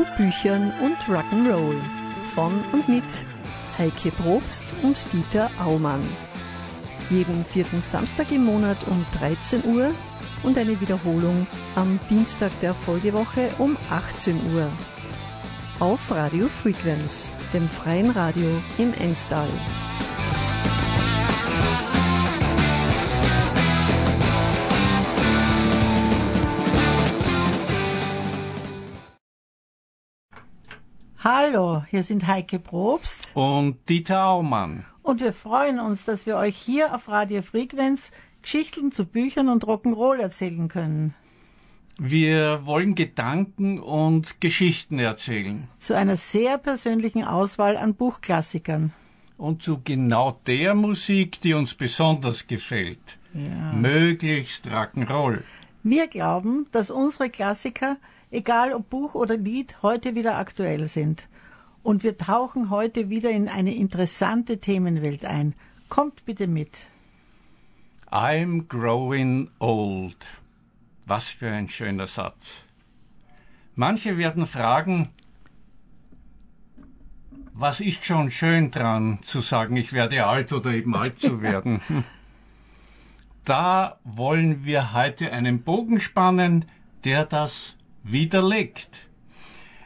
Zu Büchern und Rock'n'Roll von und mit Heike Probst und Dieter Aumann. Jeden vierten Samstag im Monat um 13 Uhr und eine Wiederholung am Dienstag der Folgewoche um 18 Uhr. Auf Radio Frequenz, dem freien Radio im Enstal. Hallo, hier sind Heike Probst und Dieter Aumann. Und wir freuen uns, dass wir euch hier auf Radio Frequenz Geschichten zu Büchern und Rock'n'Roll erzählen können. Wir wollen Gedanken und Geschichten erzählen. Zu einer sehr persönlichen Auswahl an Buchklassikern. Und zu genau der Musik, die uns besonders gefällt. Ja. Möglichst Rock'n'Roll. Wir glauben, dass unsere Klassiker egal ob Buch oder Lied, heute wieder aktuell sind. Und wir tauchen heute wieder in eine interessante Themenwelt ein. Kommt bitte mit. I'm growing old. Was für ein schöner Satz. Manche werden fragen, was ist schon schön dran zu sagen, ich werde alt oder eben alt zu werden? da wollen wir heute einen Bogen spannen, der das widerlegt.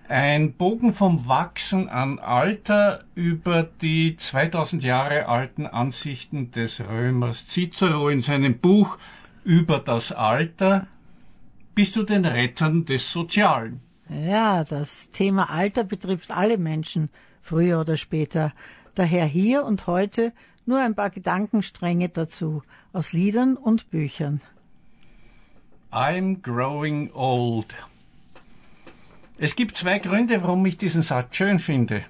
Ein Bogen vom Wachsen an Alter über die 2000 Jahre alten Ansichten des Römers Cicero in seinem Buch über das Alter bis zu den Rettern des Sozialen. Ja, das Thema Alter betrifft alle Menschen, früher oder später. Daher hier und heute nur ein paar Gedankenstränge dazu, aus Liedern und Büchern. I'm growing old. Es gibt zwei Gründe, warum ich diesen Satz schön finde.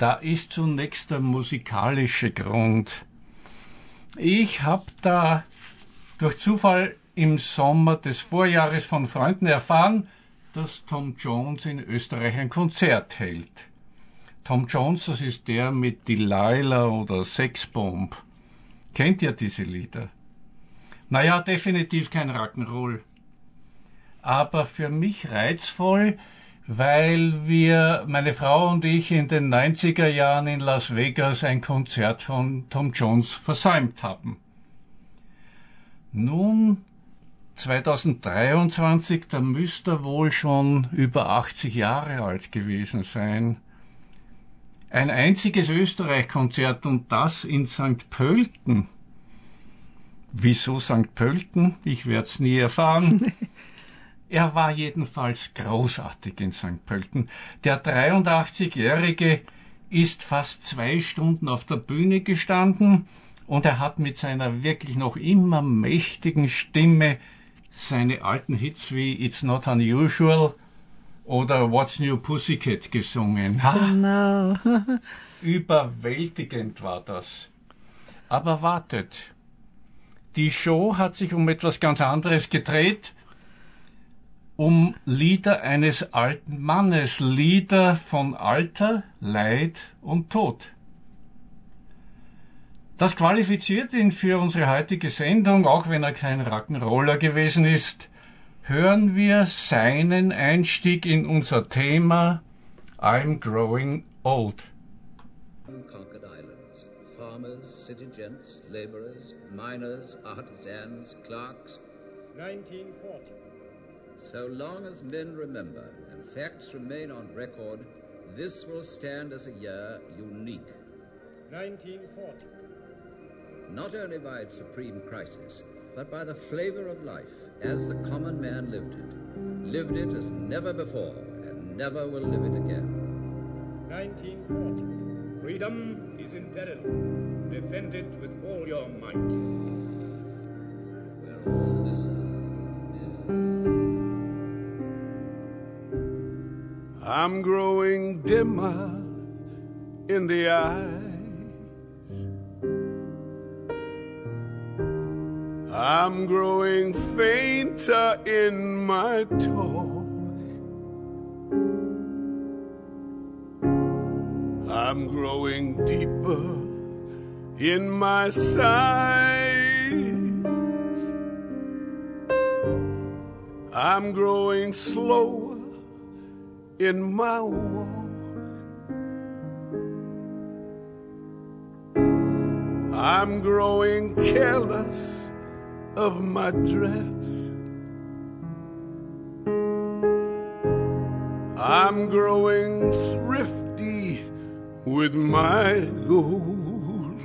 Da ist zunächst der musikalische Grund. Ich habe da durch Zufall im Sommer des Vorjahres von Freunden erfahren, dass Tom Jones in Österreich ein Konzert hält. Tom Jones, das ist der mit Delilah oder Sexbomb. Kennt ihr diese Lieder? Naja, definitiv kein Rock'n'Roll aber für mich reizvoll, weil wir, meine Frau und ich, in den 90er Jahren in Las Vegas ein Konzert von Tom Jones versäumt haben. Nun, 2023, da müsste er wohl schon über 80 Jahre alt gewesen sein. Ein einziges Österreich-Konzert und das in St. Pölten. Wieso St. Pölten? Ich werde es nie erfahren. Er war jedenfalls großartig in St. Pölten. Der 83-Jährige ist fast zwei Stunden auf der Bühne gestanden und er hat mit seiner wirklich noch immer mächtigen Stimme seine alten Hits wie It's Not Unusual oder What's New Pussycat gesungen. Genau. Überwältigend war das. Aber wartet. Die Show hat sich um etwas ganz anderes gedreht um Lieder eines alten Mannes, Lieder von Alter, Leid und Tod. Das qualifiziert ihn für unsere heutige Sendung, auch wenn er kein Rock'n'Roller gewesen ist. Hören wir seinen Einstieg in unser Thema I'm Growing Old. Conquered islands, farmers, city gents, laborers, miners, artisans, clerks. 1940. So long as men remember and facts remain on record, this will stand as a year unique. 1940. Not only by its supreme crisis, but by the flavor of life as the common man lived it. Lived it as never before and never will live it again. 1940. Freedom is in peril. Defend it with all your might. We're all listening. I'm growing dimmer in the eyes. I'm growing fainter in my talk. I'm growing deeper in my sighs. I'm growing slower in my walk. I'm growing careless of my dress. I'm growing thrifty with my gold.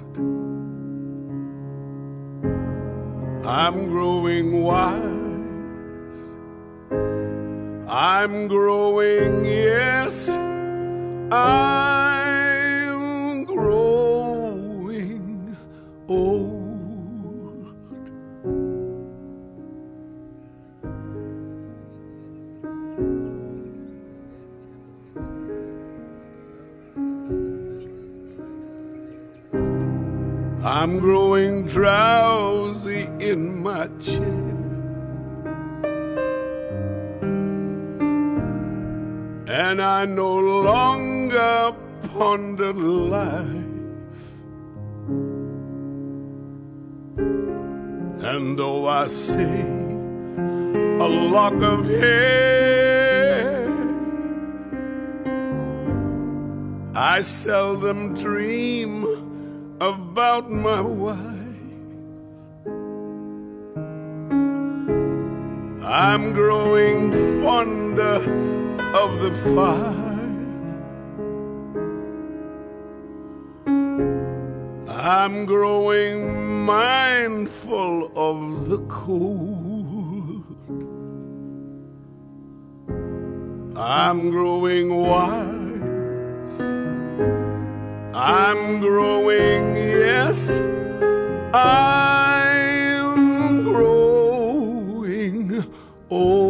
I'm growing wise. I'm growing, yes, I'm growing old. I'm growing drowsy in my chair. And I no longer ponder life. And though I see a lock of hair, I seldom dream about my wife. I'm growing fonder of the fire. I'm growing mindful of the cold. I'm growing wise. I'm growing, yes, I'm growing old.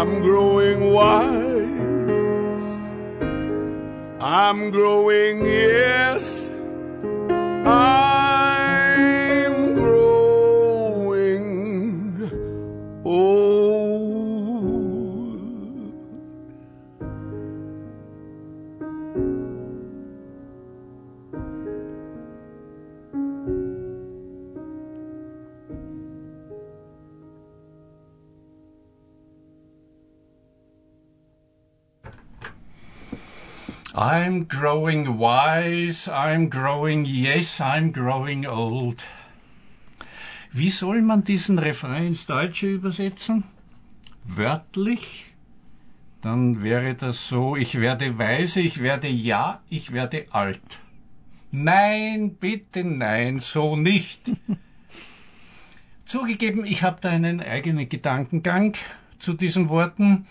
I'm growing wise. I'm growing, yes, I'm growing wise, I'm growing, yes, I'm growing old. Wie soll man diesen Refrain ins Deutsche übersetzen? Wörtlich? Dann wäre das so, ich werde weise, ich werde ja, ich werde alt. Nein, bitte nein, so nicht. Zugegeben, ich habe da einen eigenen Gedankengang zu diesen Worten,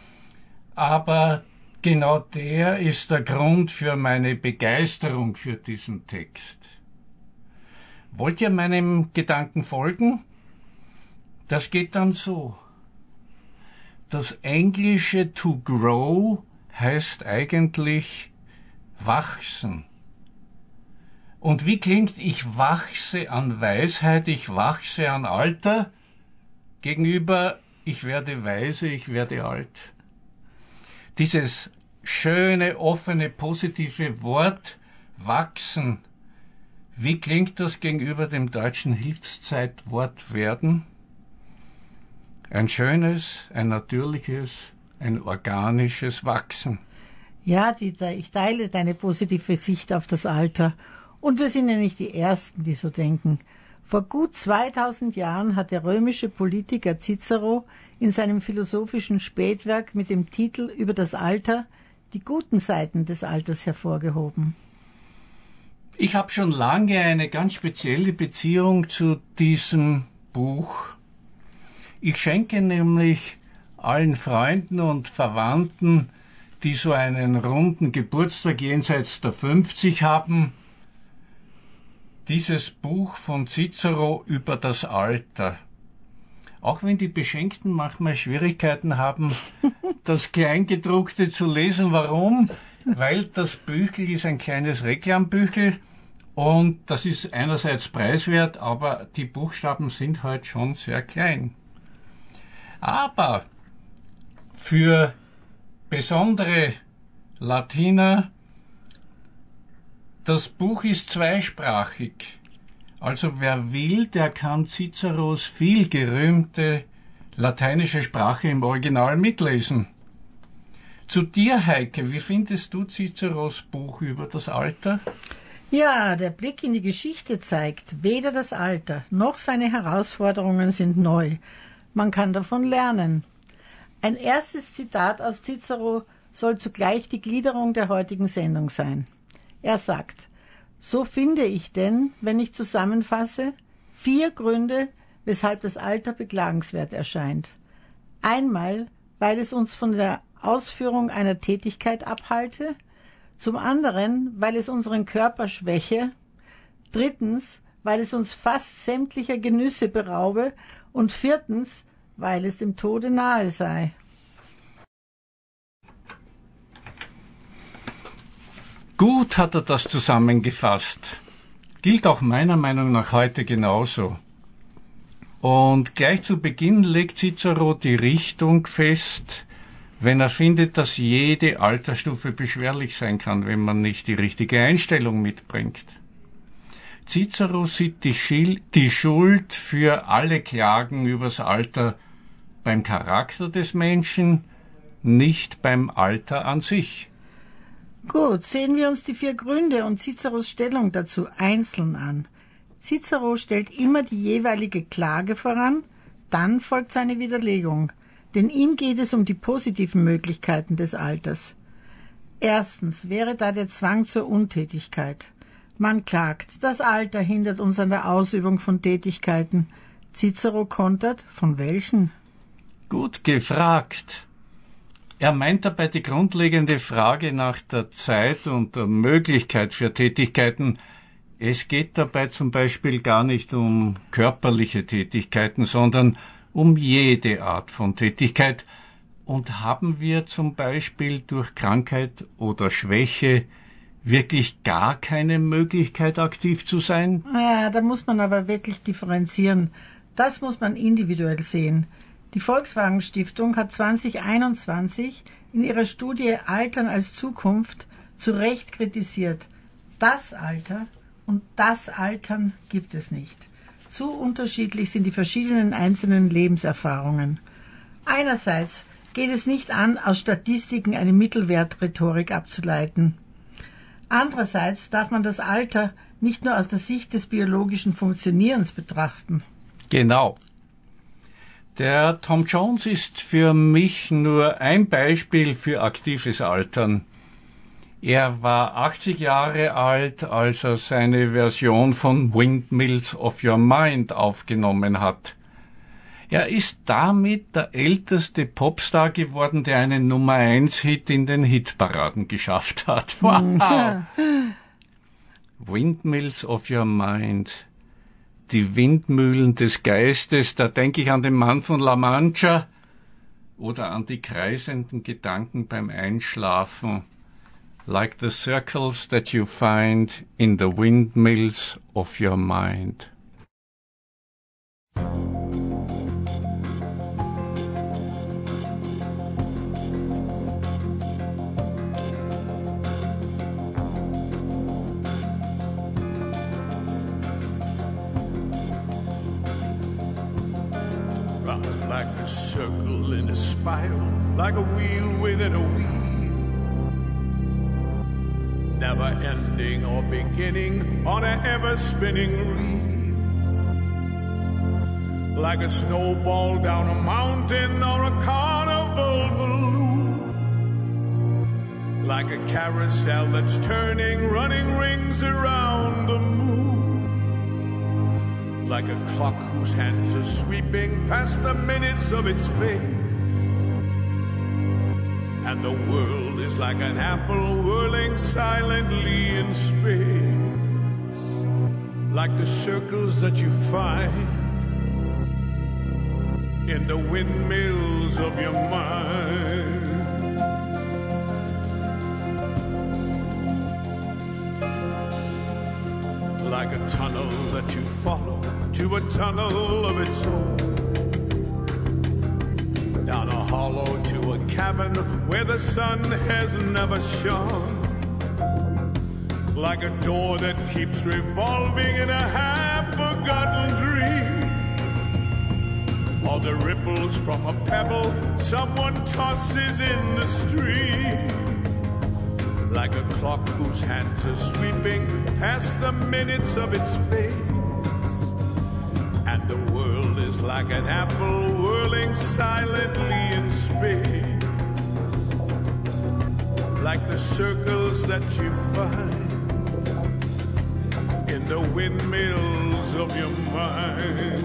aber genau der ist der Grund für meine Begeisterung für diesen Text. Wollt ihr meinem Gedanken folgen? Das geht dann so. Das englische to grow heißt eigentlich wachsen. Und wie klingt ich wachse an Weisheit, ich wachse an Alter gegenüber ich werde weise, ich werde alt? Dieses schöne, offene, positive Wort wachsen, wie klingt das gegenüber dem deutschen Hilfszeitwort werden? Ein schönes, ein natürliches, ein organisches Wachsen. Ja, Dieter, ich teile deine positive Sicht auf das Alter. Und wir sind ja nicht die Ersten, die so denken. Vor gut 2000 Jahren hat der römische Politiker Cicero in seinem philosophischen Spätwerk mit dem Titel über das Alter die guten Seiten des Alters hervorgehoben. Ich habe schon lange eine ganz spezielle Beziehung zu diesem Buch. Ich schenke nämlich allen Freunden und Verwandten, die so einen runden Geburtstag jenseits der 50 haben, dieses Buch von Cicero über das Alter. Auch wenn die Beschenkten manchmal Schwierigkeiten haben, das Kleingedruckte zu lesen. Warum? Weil das Büchel ist ein kleines Reklambüchel und das ist einerseits preiswert, aber die Buchstaben sind halt schon sehr klein. Aber für besondere Latiner, das Buch ist zweisprachig. Also wer will, der kann Ciceros viel gerühmte lateinische Sprache im Original mitlesen. Zu dir, Heike, wie findest du Ciceros Buch über das Alter? Ja, der Blick in die Geschichte zeigt, weder das Alter noch seine Herausforderungen sind neu. Man kann davon lernen. Ein erstes Zitat aus Cicero soll zugleich die Gliederung der heutigen Sendung sein. Er sagt, so finde ich denn, wenn ich zusammenfasse, vier Gründe, weshalb das Alter beklagenswert erscheint. Einmal, weil es uns von der Ausführung einer Tätigkeit abhalte, zum anderen, weil es unseren Körper schwäche, drittens, weil es uns fast sämtlicher Genüsse beraube und viertens, weil es dem Tode nahe sei. Gut hat er das zusammengefasst. Gilt auch meiner Meinung nach heute genauso. Und gleich zu Beginn legt Cicero die Richtung fest, wenn er findet, dass jede Altersstufe beschwerlich sein kann, wenn man nicht die richtige Einstellung mitbringt. Cicero sieht die, Schuld für alle Klagen übers Alter beim Charakter des Menschen, nicht beim Alter an sich. Gut, sehen wir uns die vier Gründe und Ciceros Stellung dazu einzeln an. Cicero stellt immer die jeweilige Klage voran, dann folgt seine Widerlegung, denn ihm geht es um die positiven Möglichkeiten des Alters. Erstens wäre da der Zwang zur Untätigkeit. Man klagt, das Alter hindert uns an der Ausübung von Tätigkeiten. Cicero kontert, von welchen? Gut gefragt. Er meint dabei die grundlegende Frage nach der Zeit und der Möglichkeit für Tätigkeiten, es geht dabei zum Beispiel gar nicht um körperliche Tätigkeiten, sondern um jede Art von Tätigkeit. Und haben wir zum Beispiel durch Krankheit oder Schwäche wirklich gar keine Möglichkeit, aktiv zu sein? Ja, da muss man aber wirklich differenzieren. Das muss man individuell sehen. Die Volkswagen Stiftung hat 2021 in ihrer Studie Altern als Zukunft zu Recht kritisiert. Das Alter und das Altern gibt es nicht. Zu unterschiedlich sind die verschiedenen einzelnen Lebenserfahrungen. Einerseits geht es nicht an, aus Statistiken eine Mittelwertrhetorik abzuleiten. Andererseits darf man das Alter nicht nur aus der Sicht des biologischen Funktionierens betrachten. Genau. Der Tom Jones ist für mich nur ein Beispiel für aktives Altern. Er war 80 Jahre alt, als er seine Version von Windmills of Your Mind aufgenommen hat. Er ist damit der älteste Popstar geworden, der einen Nummer 1 Hit in den Hitparaden geschafft hat. Wow! Windmills of Your Mind. Die Windmühlen des Geistes, da denke ich an den Mann von La Mancha oder an die kreisenden Gedanken beim Einschlafen like the circles that you find in the windmills of your mind. Circle in a spiral, like a wheel within a wheel never ending or beginning on an ever spinning reel. Like a snowball down a mountain or a carnival balloon. Like a carousel that's turning, running rings around. Like a clock whose hands are sweeping past the minutes of its face. And the world is like an apple whirling silently in space, like the circles that you find in the windmills of your mind. Like a tunnel that you follow to a tunnel of its own down a hollow to a cavern where the sun has never shone. Like a door that keeps revolving in a half forgotten dream. or the ripples from a pebble someone tosses in the stream. Like a clock whose hands are sweeping past the minutes of its face. And the world is like an apple whirling silently in space. Like the circles that you find in the windmills of your mind.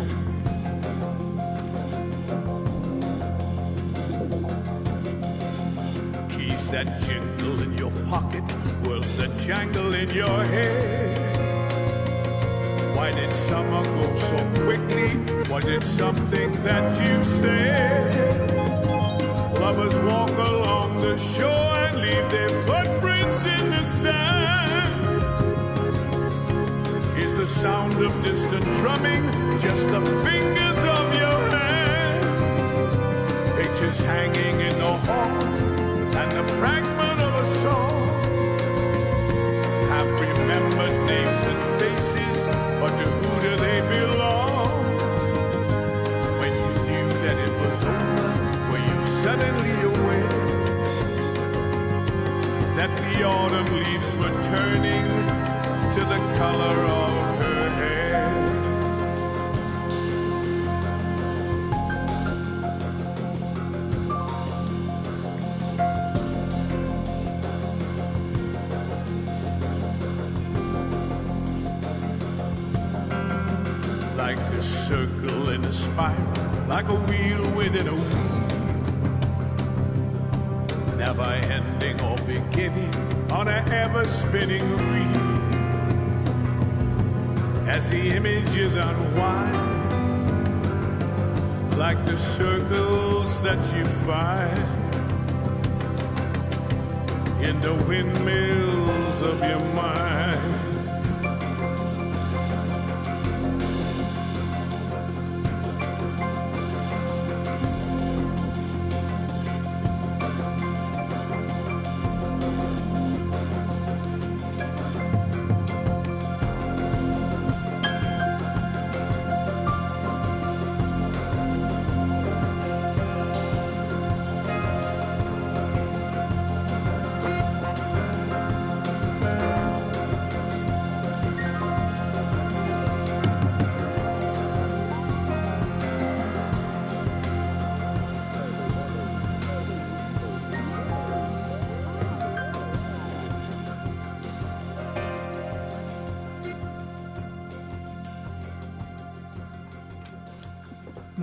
Keys that in your pocket, was the jangle in your head. Why did summer go so quickly? Was it something that you said? Lovers walk along the shore and leave their footprints in the sand. Is the sound of distant drumming just the fingers of your hand? Pictures hanging in the hall and the fragment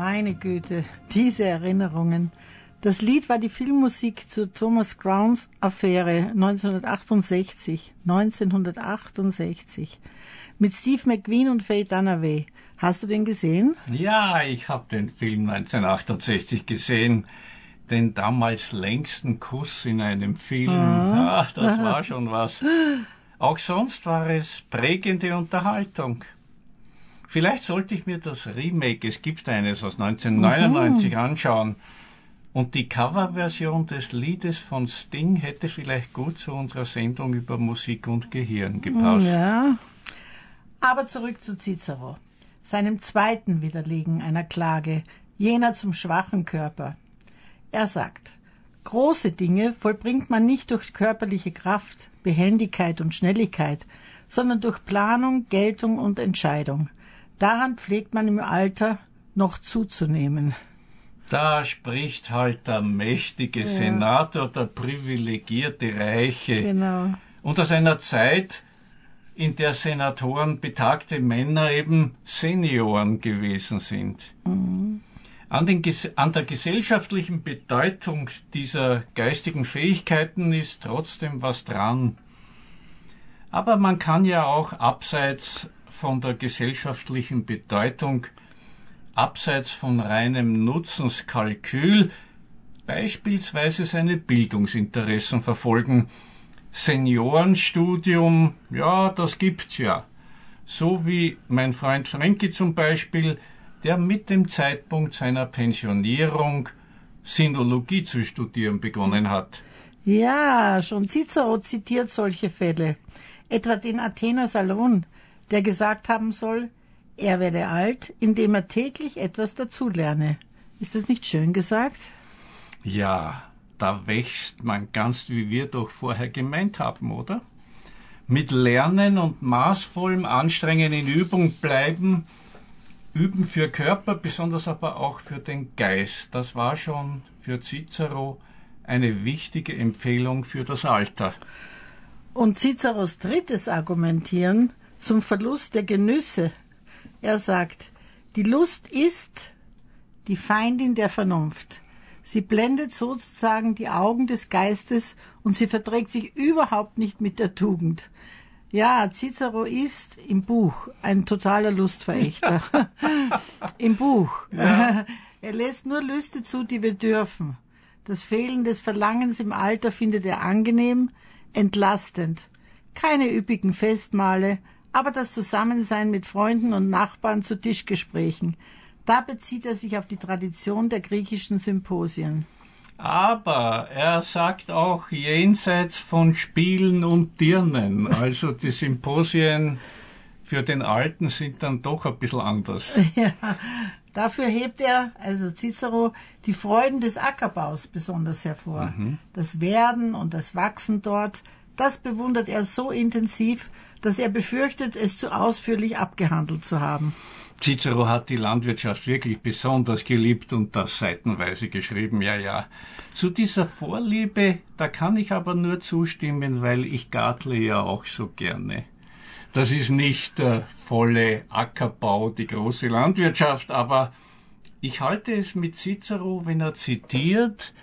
Meine Güte, diese Erinnerungen. Das Lied war die Filmmusik zu Thomas Crowns Affäre 1968. 1968. Mit Steve McQueen und Faye Dunaway. Hast du den gesehen? Ja, ich habe den Film 1968 gesehen. Den damals längsten Kuss in einem Film. Ach, das war schon was. Auch sonst war es prägende Unterhaltung. Vielleicht sollte ich mir das Remake, es gibt eines aus 1999, anschauen. Und die Coverversion des Liedes von Sting hätte vielleicht gut zu unserer Sendung über Musik und Gehirn gepasst. Ja. Aber zurück zu Cicero, seinem zweiten Widerlegen einer Klage, jener zum schwachen Körper. Er sagt, große Dinge vollbringt man nicht durch körperliche Kraft, Behendigkeit und Schnelligkeit, sondern durch Planung, Geltung und Entscheidung. Daran pflegt man im Alter noch zuzunehmen. Da spricht halt der mächtige Senator, der privilegierte Reiche. Genau. Und aus einer Zeit, in der Senatoren betagte Männer eben Senioren gewesen sind. An, den, an der gesellschaftlichen Bedeutung dieser geistigen Fähigkeiten ist trotzdem was dran. Aber man kann ja auch abseits von der gesellschaftlichen Bedeutung, abseits von reinem Nutzenskalkül, beispielsweise seine Bildungsinteressen verfolgen. Seniorenstudium, ja, das gibt's ja. So wie mein Freund Frankie zum Beispiel, der mit dem Zeitpunkt seiner Pensionierung Sinologie zu studieren begonnen hat. Ja, schon Cicero zitiert solche Fälle. Etwa den Athener Salon, der gesagt haben soll, er werde alt, indem er täglich etwas dazulerne. Ist das nicht schön gesagt? Ja, da wächst man ganz, wie wir doch vorher gemeint haben, oder? Mit Lernen und maßvollem Anstrengen in Übung bleiben, üben für Körper, besonders aber auch für den Geist. Das war schon für Cicero eine wichtige Empfehlung für das Alter. Und Ciceros drittes Argumentieren zum Verlust der Genüsse. Er sagt, die Lust ist die Feindin der Vernunft. Sie blendet sozusagen die Augen des Geistes und sie verträgt sich überhaupt nicht mit der Tugend. Ja, Cicero ist im Buch ein totaler Lustverächter. Im Buch. Ja. Er lässt nur Lüste zu, die wir dürfen. Das Fehlen des Verlangens im Alter findet er angenehm, entlastend. Keine üppigen Festmale, aber das Zusammensein mit Freunden und Nachbarn zu Tischgesprächen. Da bezieht er sich auf die Tradition der griechischen Symposien. Aber er sagt auch jenseits von Spielen und Dirnen. Also die Symposien für den Alten sind dann doch ein bisschen anders. Ja, dafür hebt er, also Cicero, die Freuden des Ackerbaus besonders hervor. Mhm. Das Werden und das Wachsen dort, das bewundert er so intensiv, dass er befürchtet, es zu ausführlich abgehandelt zu haben. Cicero hat die Landwirtschaft wirklich besonders geliebt und das seitenweise geschrieben, ja, ja. Zu dieser Vorliebe, da kann ich aber nur zustimmen, weil ich gartle ja auch so gerne. Das ist nicht der volle Ackerbau, die große Landwirtschaft, aber ich halte es mit Cicero, wenn er zitiert,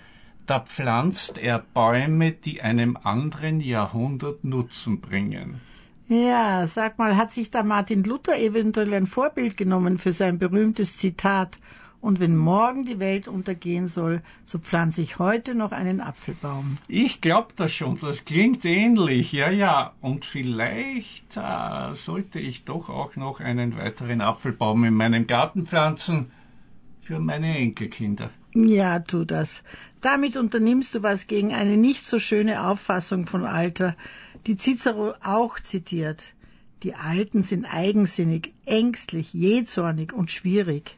da pflanzt er Bäume, die einem anderen Jahrhundert Nutzen bringen. Ja, sag mal, hat sich da Martin Luther eventuell ein Vorbild genommen für sein berühmtes Zitat? Und wenn morgen die Welt untergehen soll, so pflanze ich heute noch einen Apfelbaum. Ich glaube das schon, das klingt ähnlich, ja, ja. Und vielleicht äh, sollte ich doch auch noch einen weiteren Apfelbaum in meinem Garten pflanzen für meine Enkelkinder. Ja, tu das. Damit unternimmst du was gegen eine nicht so schöne Auffassung von Alter, die Cicero auch zitiert. Die Alten sind eigensinnig, ängstlich, jähzornig und schwierig.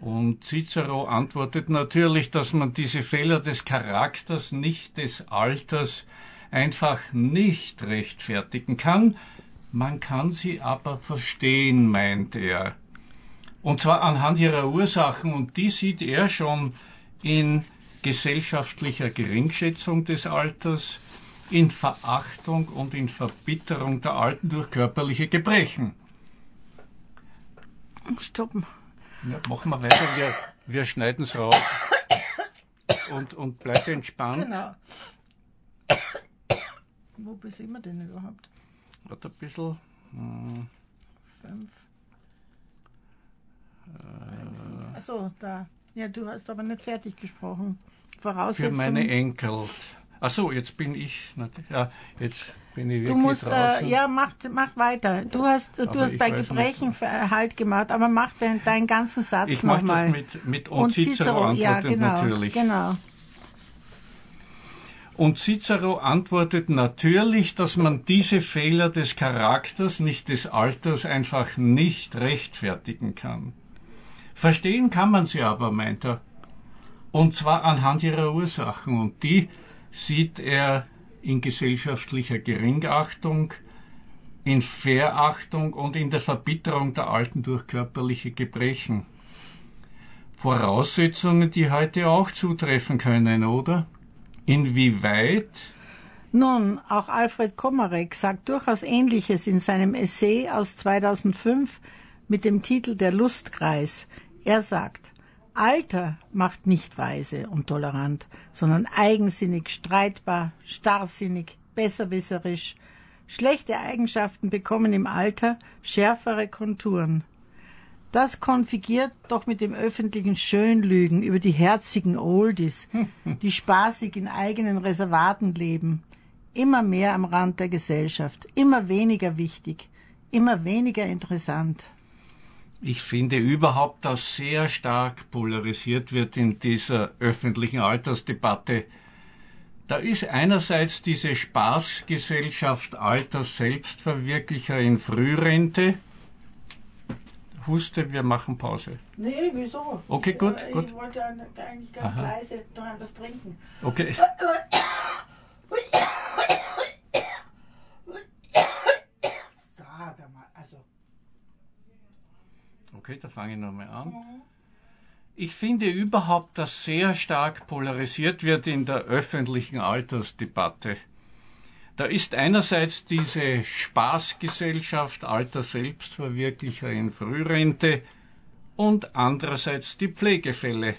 Und Cicero antwortet natürlich, dass man diese Fehler des Charakters, nicht des Alters, einfach nicht rechtfertigen kann. Man kann sie aber verstehen, meint er. Und zwar anhand ihrer Ursachen, und die sieht er schon in gesellschaftlicher Geringschätzung des Alters, in Verachtung und in Verbitterung der Alten durch körperliche Gebrechen. Stoppen. Ja, machen wir weiter, wir, wir schneiden es raus. Und, und bleib entspannt. Genau. Wo sind wir denn überhaupt? Warte ein bisschen. Hm. Fünf. Äh, Achso, da. Ja, du hast aber nicht fertig gesprochen. Voraussetzungen. Für meine Enkel. Ach so, jetzt bin ich, ja, jetzt bin ich wirklich Du musst, äh, ja, mach, mach weiter. Du hast, du hast bei Gebrechen Halt gemacht, aber mach den, deinen ganzen Satz nochmal. Ich mache das mit, mit und, und Cicero, Cicero antwortet ja, genau, natürlich. Genau. Und Cicero antwortet natürlich, dass man diese Fehler des Charakters, nicht des Alters, einfach nicht rechtfertigen kann. Verstehen kann man sie aber, meint er. Und zwar anhand ihrer Ursachen. Und die sieht er in gesellschaftlicher Geringachtung, in Verachtung und in der Verbitterung der Alten durch körperliche Gebrechen. Voraussetzungen, die heute auch zutreffen können, oder? Inwieweit? Nun, auch Alfred Komarek sagt durchaus Ähnliches in seinem Essay aus 2005 mit dem Titel Der Lustkreis. Er sagt, Alter macht nicht weise und tolerant, sondern eigensinnig, streitbar, starrsinnig, besserwisserisch. Schlechte Eigenschaften bekommen im Alter schärfere Konturen. Das konfigiert doch mit dem öffentlichen Schönlügen über die herzigen Oldies, die spaßig in eigenen Reservaten leben, immer mehr am Rand der Gesellschaft, immer weniger wichtig, immer weniger interessant. Ich finde überhaupt, dass sehr stark polarisiert wird in dieser öffentlichen Altersdebatte. Da ist einerseits diese Spaßgesellschaft alter Selbstverwirklicher in Frührente, huste, wir machen Pause. Nee, wieso? Okay, gut, ich, gut. Ich wollte eigentlich ganz Aha. leise dran was trinken. Okay. Sag mal, also. Okay, da fange ich nochmal an. Ich finde überhaupt, dass sehr stark polarisiert wird in der öffentlichen Altersdebatte. Da ist einerseits diese Spaßgesellschaft alter Selbstverwirklicher in Frührente und andererseits die Pflegefälle.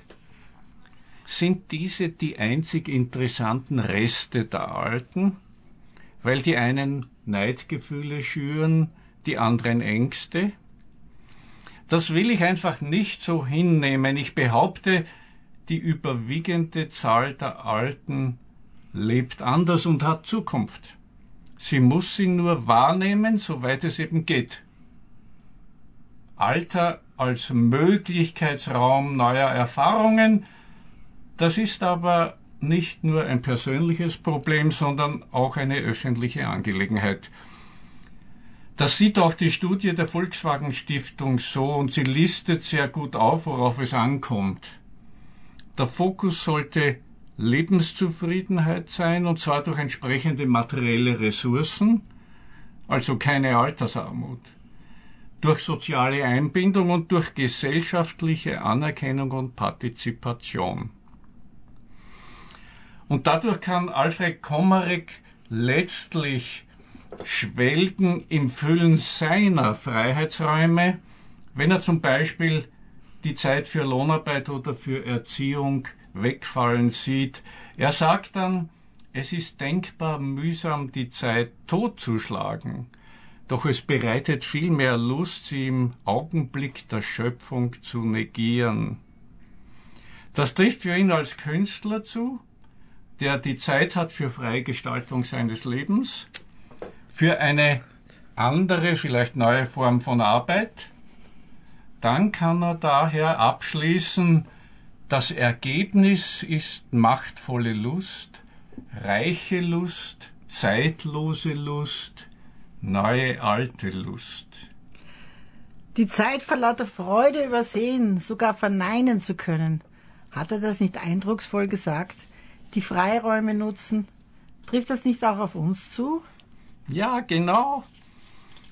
Sind diese die einzig interessanten Reste der Alten? Weil die einen Neidgefühle schüren, die anderen Ängste? Das will ich einfach nicht so hinnehmen. Ich behaupte, die überwiegende Zahl der Alten lebt anders und hat Zukunft. Sie muss sie nur wahrnehmen, soweit es eben geht. Alter als Möglichkeitsraum neuer Erfahrungen, das ist aber nicht nur ein persönliches Problem, sondern auch eine öffentliche Angelegenheit. Das sieht auch die Studie der Volkswagen Stiftung so und sie listet sehr gut auf, worauf es ankommt. Der Fokus sollte Lebenszufriedenheit sein und zwar durch entsprechende materielle Ressourcen, also keine Altersarmut, durch soziale Einbindung und durch gesellschaftliche Anerkennung und Partizipation. Und dadurch kann Alfred Komarek letztlich schwelgen im Füllen seiner Freiheitsräume, wenn er zum Beispiel die Zeit für Lohnarbeit oder für Erziehung wegfallen sieht. Er sagt dann, es ist denkbar mühsam, die Zeit totzuschlagen, doch es bereitet viel mehr Lust, sie im Augenblick der Schöpfung zu negieren. Das trifft für ihn als Künstler zu, der die Zeit hat für freie Gestaltung seines Lebens, für eine andere, vielleicht neue Form von Arbeit, dann kann er daher abschließen, das Ergebnis ist machtvolle Lust, reiche Lust, zeitlose Lust, neue alte Lust. Die Zeit vor lauter Freude übersehen, sogar verneinen zu können. Hat er das nicht eindrucksvoll gesagt? Die Freiräume nutzen. Trifft das nicht auch auf uns zu? Ja, genau.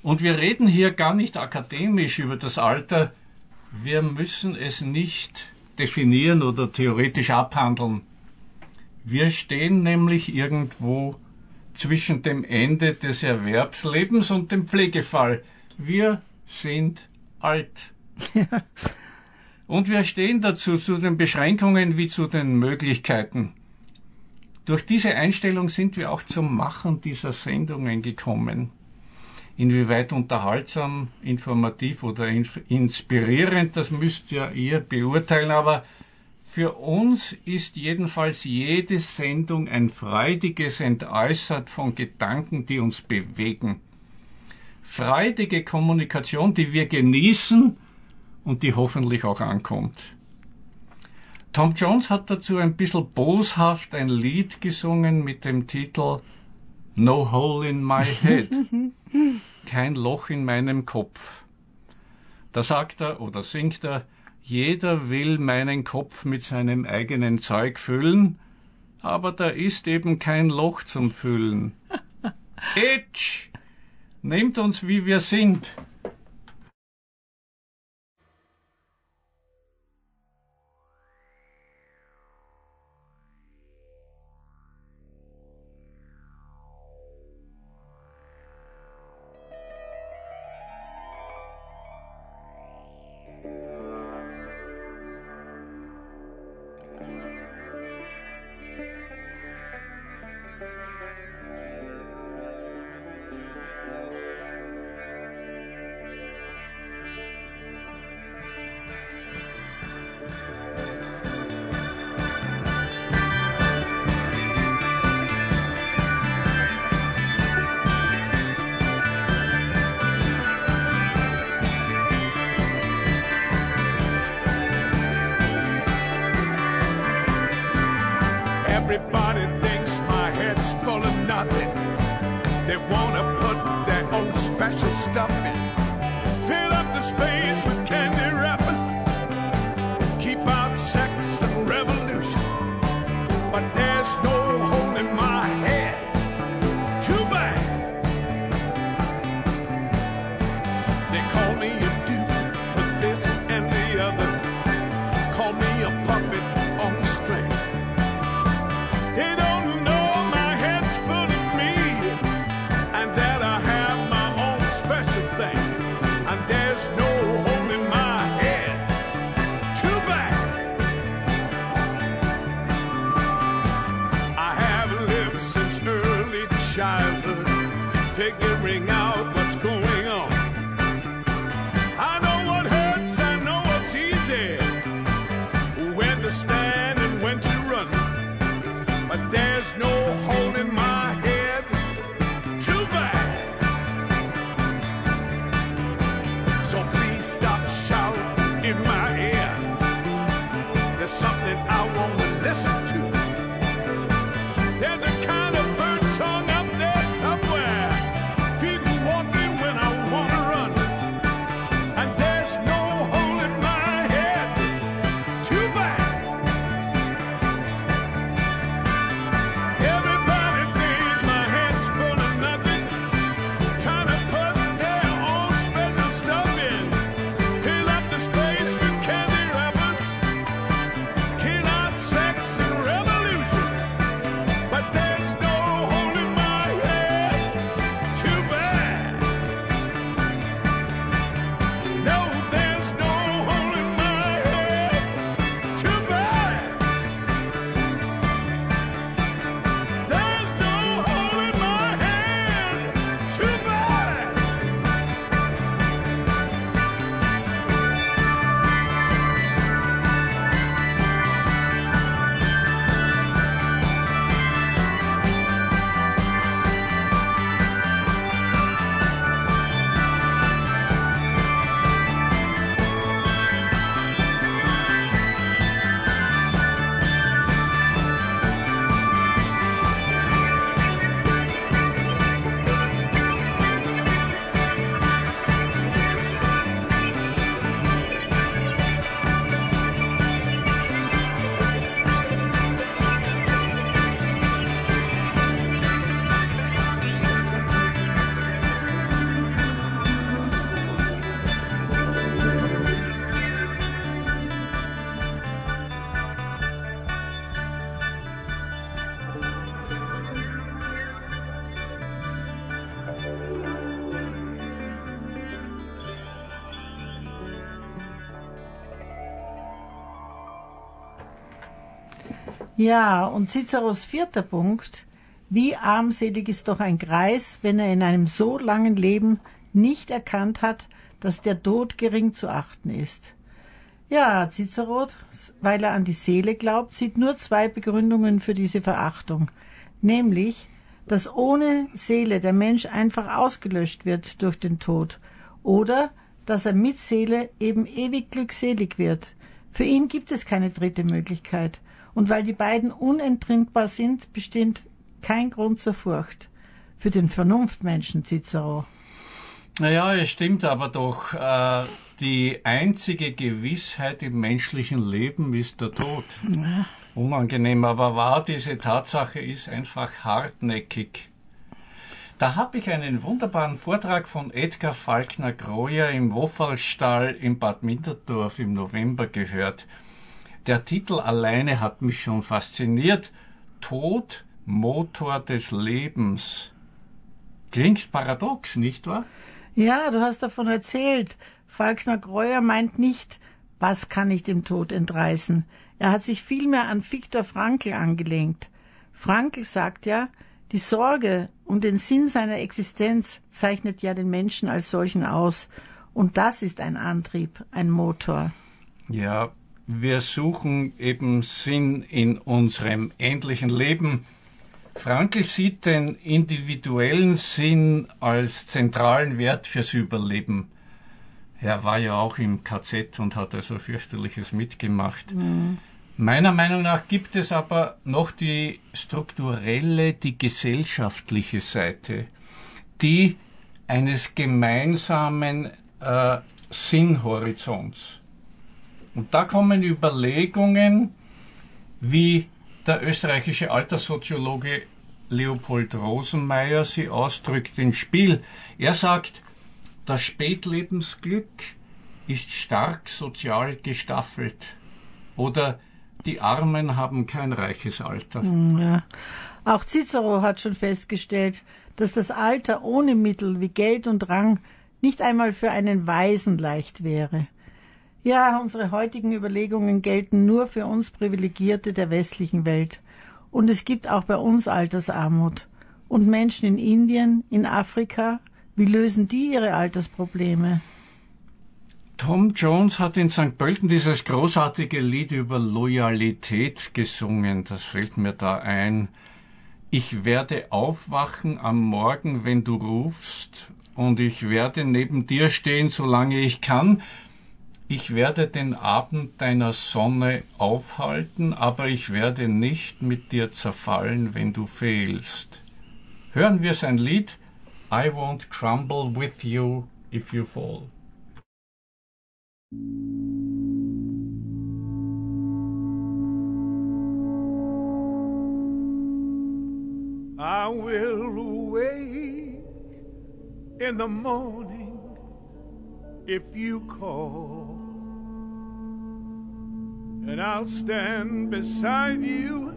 Und wir reden hier gar nicht akademisch über das Alter. Wir müssen es nicht definieren oder theoretisch abhandeln. Wir stehen nämlich irgendwo zwischen dem Ende des Erwerbslebens und dem Pflegefall. Wir sind alt. und wir stehen dazu zu den Beschränkungen wie zu den Möglichkeiten. Durch diese Einstellung sind wir auch zum Machen dieser Sendungen gekommen. Inwieweit unterhaltsam, informativ oder inspirierend, das müsst ja ihr beurteilen, aber für uns ist jedenfalls jede Sendung ein freudiges Entäußert von Gedanken, die uns bewegen. Freudige Kommunikation, die wir genießen und die hoffentlich auch ankommt. Tom Jones hat dazu ein bisschen boshaft ein Lied gesungen mit dem Titel No Hole in My Head. Kein Loch in meinem Kopf. Da sagt er oder singt er, jeder will meinen Kopf mit seinem eigenen Zeug füllen, aber da ist eben kein Loch zum Füllen. Itch! Nehmt uns wie wir sind. Wanna put their own special stuff in. Fill up the space with Ja, und Ciceros vierter Punkt. Wie armselig ist doch ein Greis, wenn er in einem so langen Leben nicht erkannt hat, dass der Tod gering zu achten ist. Ja, Cicero, weil er an die Seele glaubt, sieht nur zwei Begründungen für diese Verachtung. Nämlich, dass ohne Seele der Mensch einfach ausgelöscht wird durch den Tod oder dass er mit Seele eben ewig glückselig wird. Für ihn gibt es keine dritte Möglichkeit. Und weil die beiden unentrinnbar sind, besteht kein Grund zur Furcht. Für den Vernunftmenschen Cicero. Naja, es stimmt aber doch. Äh, die einzige Gewissheit im menschlichen Leben ist der Tod. Unangenehm, aber wahr, diese Tatsache ist einfach hartnäckig. Da habe ich einen wunderbaren Vortrag von Edgar Falkner Groyer im Woffalstall in Bad Minterdorf im November gehört. Der Titel alleine hat mich schon fasziniert. Tod, Motor des Lebens. Klingt paradox, nicht wahr? Ja, du hast davon erzählt. Falkner Greuer meint nicht, was kann ich dem Tod entreißen. Er hat sich vielmehr an Viktor Frankl angelenkt. Frankl sagt ja, die Sorge und den Sinn seiner Existenz zeichnet ja den Menschen als solchen aus. Und das ist ein Antrieb, ein Motor. Ja, wir suchen eben Sinn in unserem endlichen Leben. Frankl sieht den individuellen Sinn als zentralen Wert fürs Überleben. Er war ja auch im KZ und hat also fürchterliches mitgemacht. Mhm. Meiner Meinung nach gibt es aber noch die strukturelle, die gesellschaftliche Seite, die eines gemeinsamen äh, Sinnhorizonts. Und da kommen Überlegungen, wie der österreichische Alterssoziologe Leopold Rosenmeier sie ausdrückt ins Spiel. Er sagt, das Spätlebensglück ist stark sozial gestaffelt. Oder die Armen haben kein reiches Alter. Hm, ja. Auch Cicero hat schon festgestellt, dass das Alter ohne Mittel wie Geld und Rang nicht einmal für einen Weisen leicht wäre. Ja, unsere heutigen Überlegungen gelten nur für uns Privilegierte der westlichen Welt. Und es gibt auch bei uns Altersarmut. Und Menschen in Indien, in Afrika, wie lösen die ihre Altersprobleme? Tom Jones hat in St. Pölten dieses großartige Lied über Loyalität gesungen. Das fällt mir da ein. Ich werde aufwachen am Morgen, wenn du rufst, und ich werde neben dir stehen, solange ich kann. Ich werde den Abend deiner Sonne aufhalten, aber ich werde nicht mit dir zerfallen, wenn du fehlst. Hören wir sein Lied I won't crumble with you if you fall. I will awake in the morning if you call, and I'll stand beside you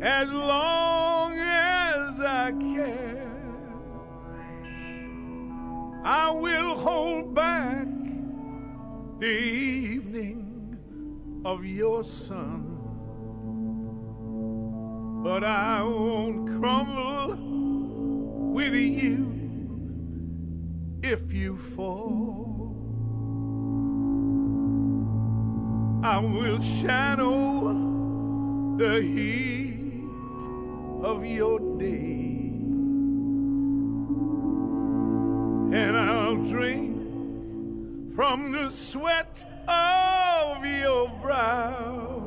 as long as I can. I will hold back the evening of your sun. But I won't crumble with you if you fall. I will shadow the heat of your day. And I'll drink from the sweat of your brow.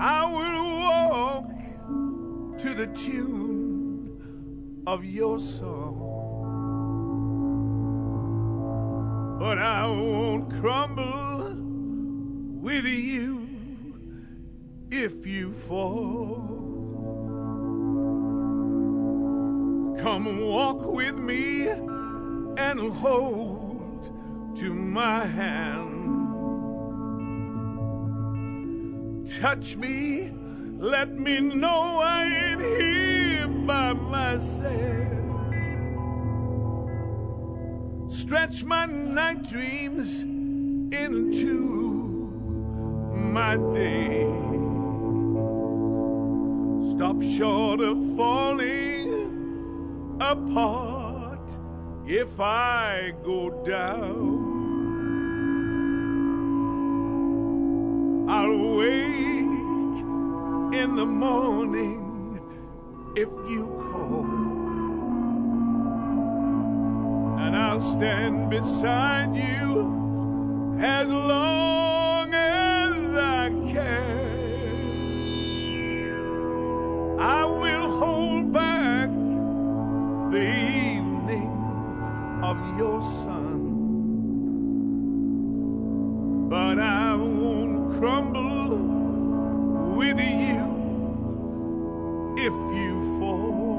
I will walk to the tune of your song. But I won't crumble with you if you fall. Come walk with me and hold to my hand. Touch me, let me know I ain't here by myself. Stretch my night dreams into my day. Stop short of falling apart if I go down. I'll wake in the morning if you call. And I'll stand beside you as long as I can. I will hold back the evening of your sun. But I won't crumble with you if you fall.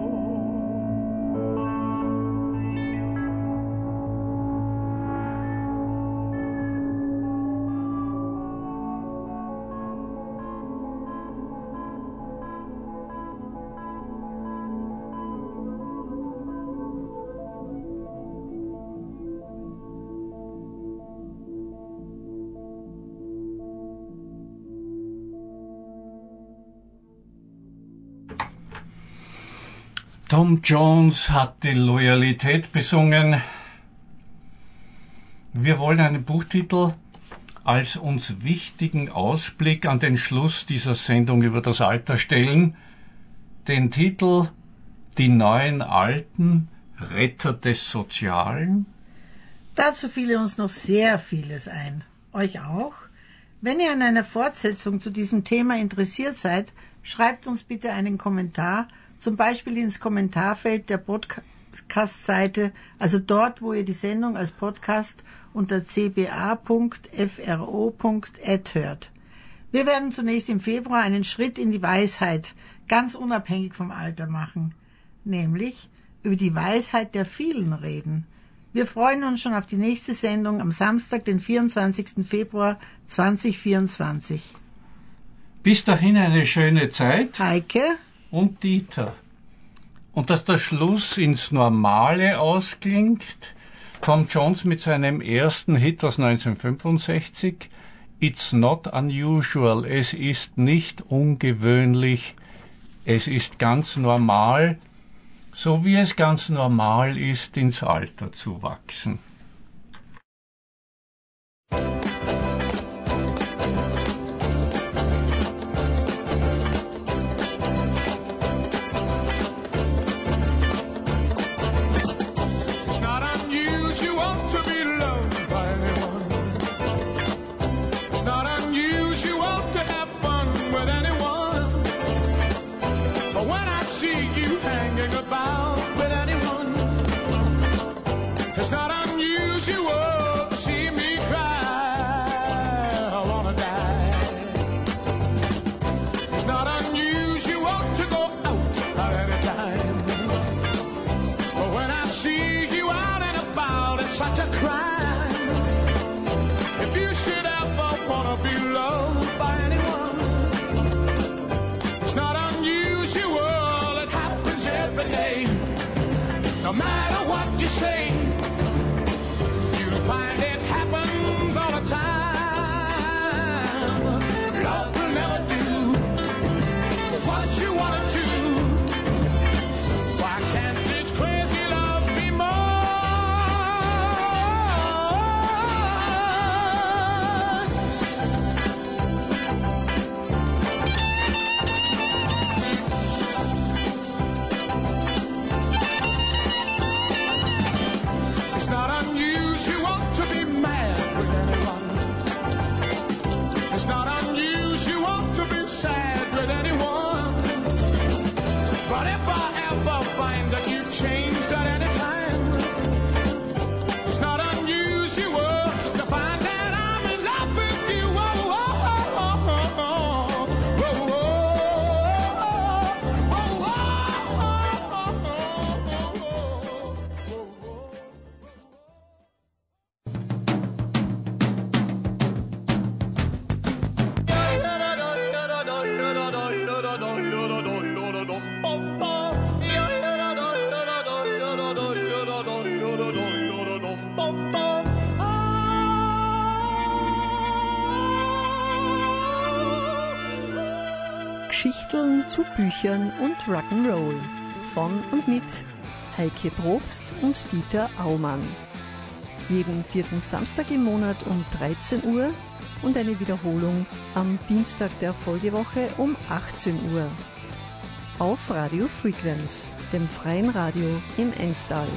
Tom Jones hat die Loyalität besungen. Wir wollen einen Buchtitel als uns wichtigen Ausblick an den Schluss dieser Sendung über das Alter stellen. Den Titel Die neuen Alten, Retter des Sozialen. Dazu fiel uns noch sehr vieles ein. Euch auch? Wenn ihr an einer Fortsetzung zu diesem Thema interessiert seid, schreibt uns bitte einen Kommentar, zum Beispiel ins Kommentarfeld der Podcast-Seite, also dort, wo ihr die Sendung als Podcast unter cba.fro.at hört. Wir werden zunächst im Februar einen Schritt in die Weisheit, ganz unabhängig vom Alter machen, nämlich über die Weisheit der vielen reden. Wir freuen uns schon auf die nächste Sendung am Samstag, den 24. Februar 2024. Bis dahin eine schöne Zeit Heike, und Dieter. Und dass der Schluss ins Normale ausklingt, Tom Jones mit seinem ersten Hit aus 1965, It's not unusual, es ist nicht ungewöhnlich, es ist ganz normal, so wie es ganz normal ist, ins Alter zu wachsen. You say, Büchern und Rock'n'Roll von und mit Heike Probst und Dieter Aumann. Jeden vierten Samstag im Monat um 13 Uhr und eine Wiederholung am Dienstag der Folgewoche um 18 Uhr. Auf Radio Frequenz, dem freien Radio im Enstal.